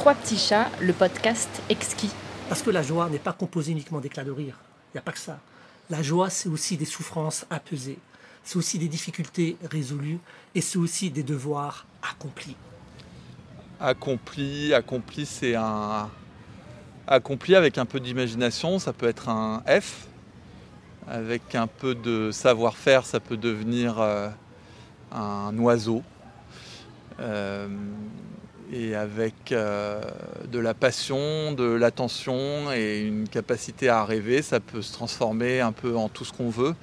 Trois petits chats, le podcast exquis. Parce que la joie n'est pas composée uniquement d'éclats de rire. Il n'y a pas que ça. La joie, c'est aussi des souffrances apaisées. C'est aussi des difficultés résolues. Et c'est aussi des devoirs accomplis. Accompli, accompli, c'est un. Accompli avec un peu d'imagination, ça peut être un F. Avec un peu de savoir-faire, ça peut devenir euh, un oiseau. Euh, et avec euh, de la passion, de l'attention et une capacité à rêver, ça peut se transformer un peu en tout ce qu'on veut,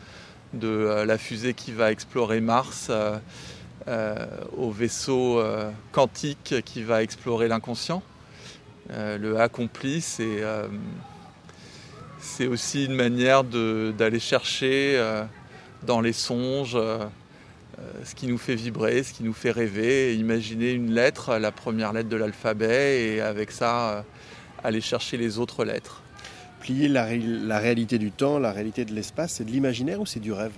de euh, la fusée qui va explorer Mars au vaisseau quantique qui va explorer l'inconscient. le accompli, c'est aussi une manière d'aller chercher dans les songes euh, ce qui nous fait vibrer, ce qui nous fait rêver, imaginer une lettre, la première lettre de l'alphabet, et avec ça, euh, aller chercher les autres lettres. Plier la, réalité du temps, la réalité de l'espace, c'est de l'imaginaire ou c'est du rêve?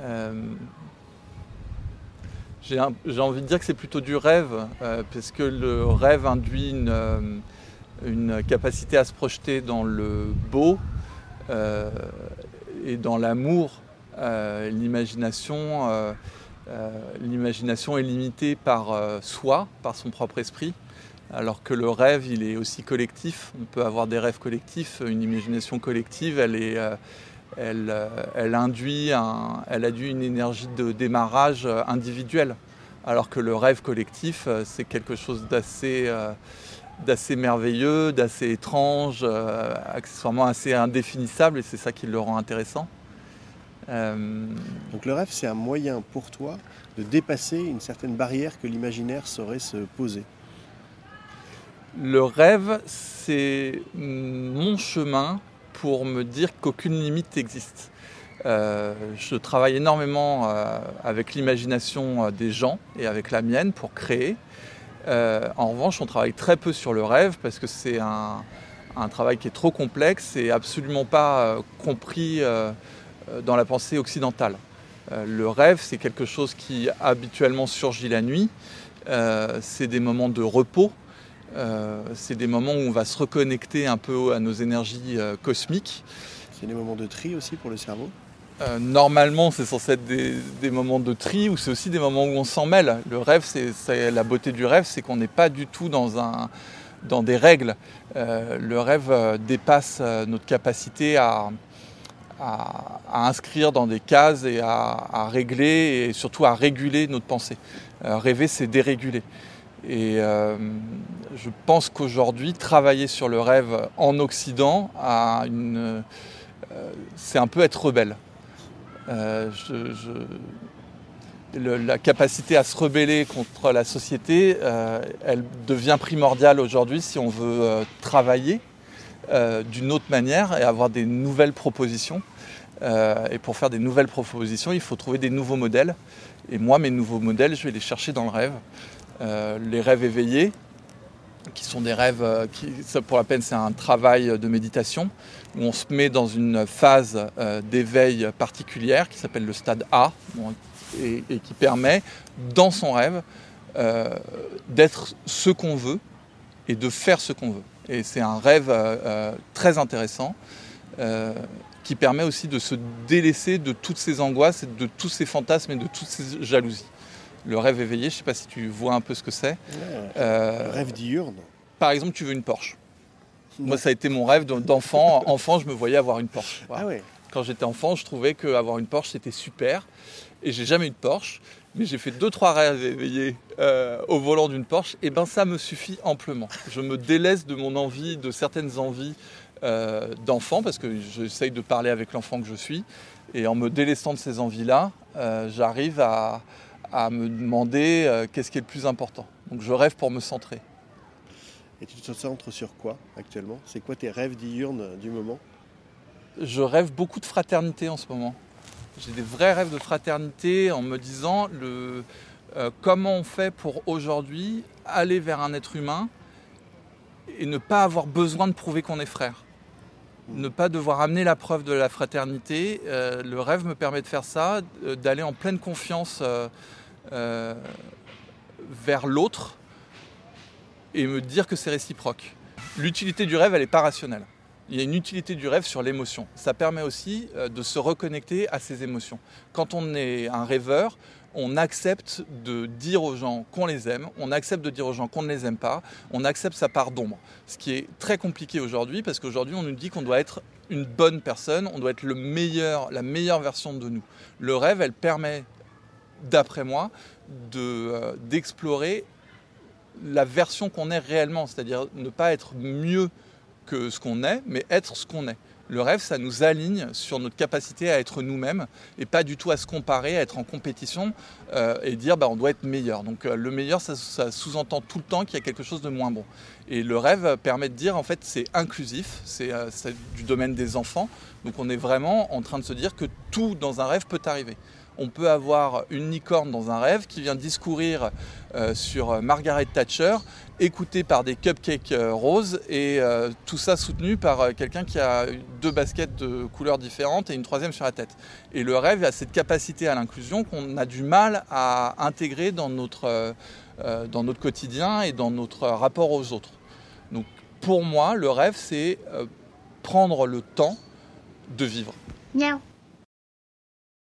Euh, J'ai envie de dire que c'est plutôt du rêve, parce que le rêve induit une, une, capacité à se projeter dans le beau et dans l'amour euh, l'imagination, euh, euh, l'imagination est limitée par soi, par son propre esprit, alors que le rêve, il est aussi collectif. On peut avoir des rêves collectifs, une imagination collective, elle elle, induit une énergie de démarrage individuelle. Alors que le rêve collectif, c'est quelque chose d'assez merveilleux, d'assez étrange, accessoirement assez indéfinissable, et c'est ça qui le rend intéressant. Euh, Donc le rêve, c'est un moyen pour toi de dépasser une certaine barrière que l'imaginaire saurait se poser. Le rêve, c'est mon chemin pour me dire qu'aucune limite existe. Euh, je travaille énormément euh, avec l'imagination des gens et avec la mienne pour créer. en revanche, on travaille très peu sur le rêve parce que c'est un, un, travail qui est trop complexe et absolument pas compris euh, dans la pensée occidentale. Euh, le rêve, c'est quelque chose qui habituellement surgit la nuit. Euh, c'est des moments de repos. c'est des moments où on va se reconnecter un peu à nos énergies cosmiques. C'est des moments de tri aussi pour le cerveau? Normalement, c'est censé être des, moments de tri ou c'est aussi des moments où on s'en mêle. Le rêve, c'est la beauté du rêve, c'est qu'on n'est pas du tout dans, un, dans des règles. le rêve dépasse notre capacité à, à, inscrire dans des cases et à, régler et surtout à réguler notre pensée. Euh, rêver, c'est déréguler. Et euh, je pense qu'aujourd'hui, travailler sur le rêve en Occident, euh, c'est un peu être rebelle. la capacité à se rebeller contre la société, elle devient primordiale aujourd'hui si on veut travailler d'une autre manière et avoir des nouvelles propositions. Euh, et pour faire des nouvelles propositions, il faut trouver des nouveaux modèles. Et moi, mes nouveaux modèles, je vais les chercher dans le rêve. Euh, les rêves éveillés, qui sont des rêves, euh, qui, pour la peine, c'est un travail de méditation, où on se met dans une phase d'éveil particulière qui s'appelle le stade A, et, qui permet, dans son rêve, d'être ce qu'on veut et de faire ce qu'on veut. Et c'est un rêve très intéressant qui permet aussi de se délaisser de toutes ces angoisses, de tous ces fantasmes et de toutes ces jalousies. Le rêve éveillé, je ne sais pas si tu vois un peu ce que c'est. Euh, rêve diurne. Par exemple, tu veux une Porsche. Moi, ça a été mon rêve d'enfant. enfant, je me voyais avoir une Porsche. Ah Quand j'étais enfant, je trouvais qu'avoir une Porsche, c'était super. Et j'ai jamais eu de Porsche. Mais j'ai fait deux, trois rêves éveillés euh, au volant d'une Porsche. Et ben ça me suffit amplement. Je me délaisse de mon envie, de certaines envies euh, d'enfant, parce que j'essaye de parler avec l'enfant que je suis. Et en me délaissant de ces envies-là, euh, j'arrive à, me demander qu'est-ce qui est le plus important. Donc je rêve pour me centrer. Et tu te centres sur quoi actuellement? C'est quoi tes rêves diurnes du moment? Je rêve beaucoup de fraternité en ce moment. J'ai des vrais rêves de fraternité en me disant le, comment on fait pour aujourd'hui aller vers un être humain et ne pas avoir besoin de prouver qu'on est frère ne pas devoir amener la preuve de la fraternité. Euh, le rêve me permet de faire ça, d'aller en pleine confiance euh, euh, vers l'autre, et me dire que c'est réciproque. L'utilité du rêve, elle n'est pas rationnelle. Il y a une utilité du rêve sur l'émotion. Ça permet aussi euh, de se reconnecter à ses émotions. Quand on est un rêveur, on accepte de dire aux gens qu'on les aime, on accepte de dire aux gens qu'on ne les aime pas, on accepte sa part d'ombre. Ce qui est très compliqué aujourd'hui parce qu'aujourd'hui on nous dit qu'on doit être une bonne personne, on doit être le meilleur, la meilleure version de nous. Le rêve, elle permet, d'après moi, euh, d'explorer la version qu'on est réellement, c'est-à-dire ne pas être mieux que ce qu'on est, mais être ce qu'on est. Le rêve, ça nous aligne sur notre capacité à être nous-mêmes et pas du tout à se comparer, à être en compétition euh, et dire bah, on doit être meilleur. Donc euh, le meilleur, ça, sous-entend tout le temps qu'il y a quelque chose de moins bon. Et le rêve permet de dire en fait c'est inclusif, euh, c'est du domaine des enfants. Donc on est vraiment en train de se dire que tout dans un rêve peut arriver on peut avoir une licorne dans un rêve qui vient discourir euh, sur Margaret Thatcher, écoutée par des cupcakes euh, roses, et euh, tout ça soutenu par quelqu'un qui a deux baskets de couleurs différentes et une troisième sur la tête. Et le rêve a cette capacité à l'inclusion qu'on a du mal à intégrer dans notre, dans notre quotidien et dans notre rapport aux autres. Donc pour moi, le rêve, c'est prendre le temps de vivre.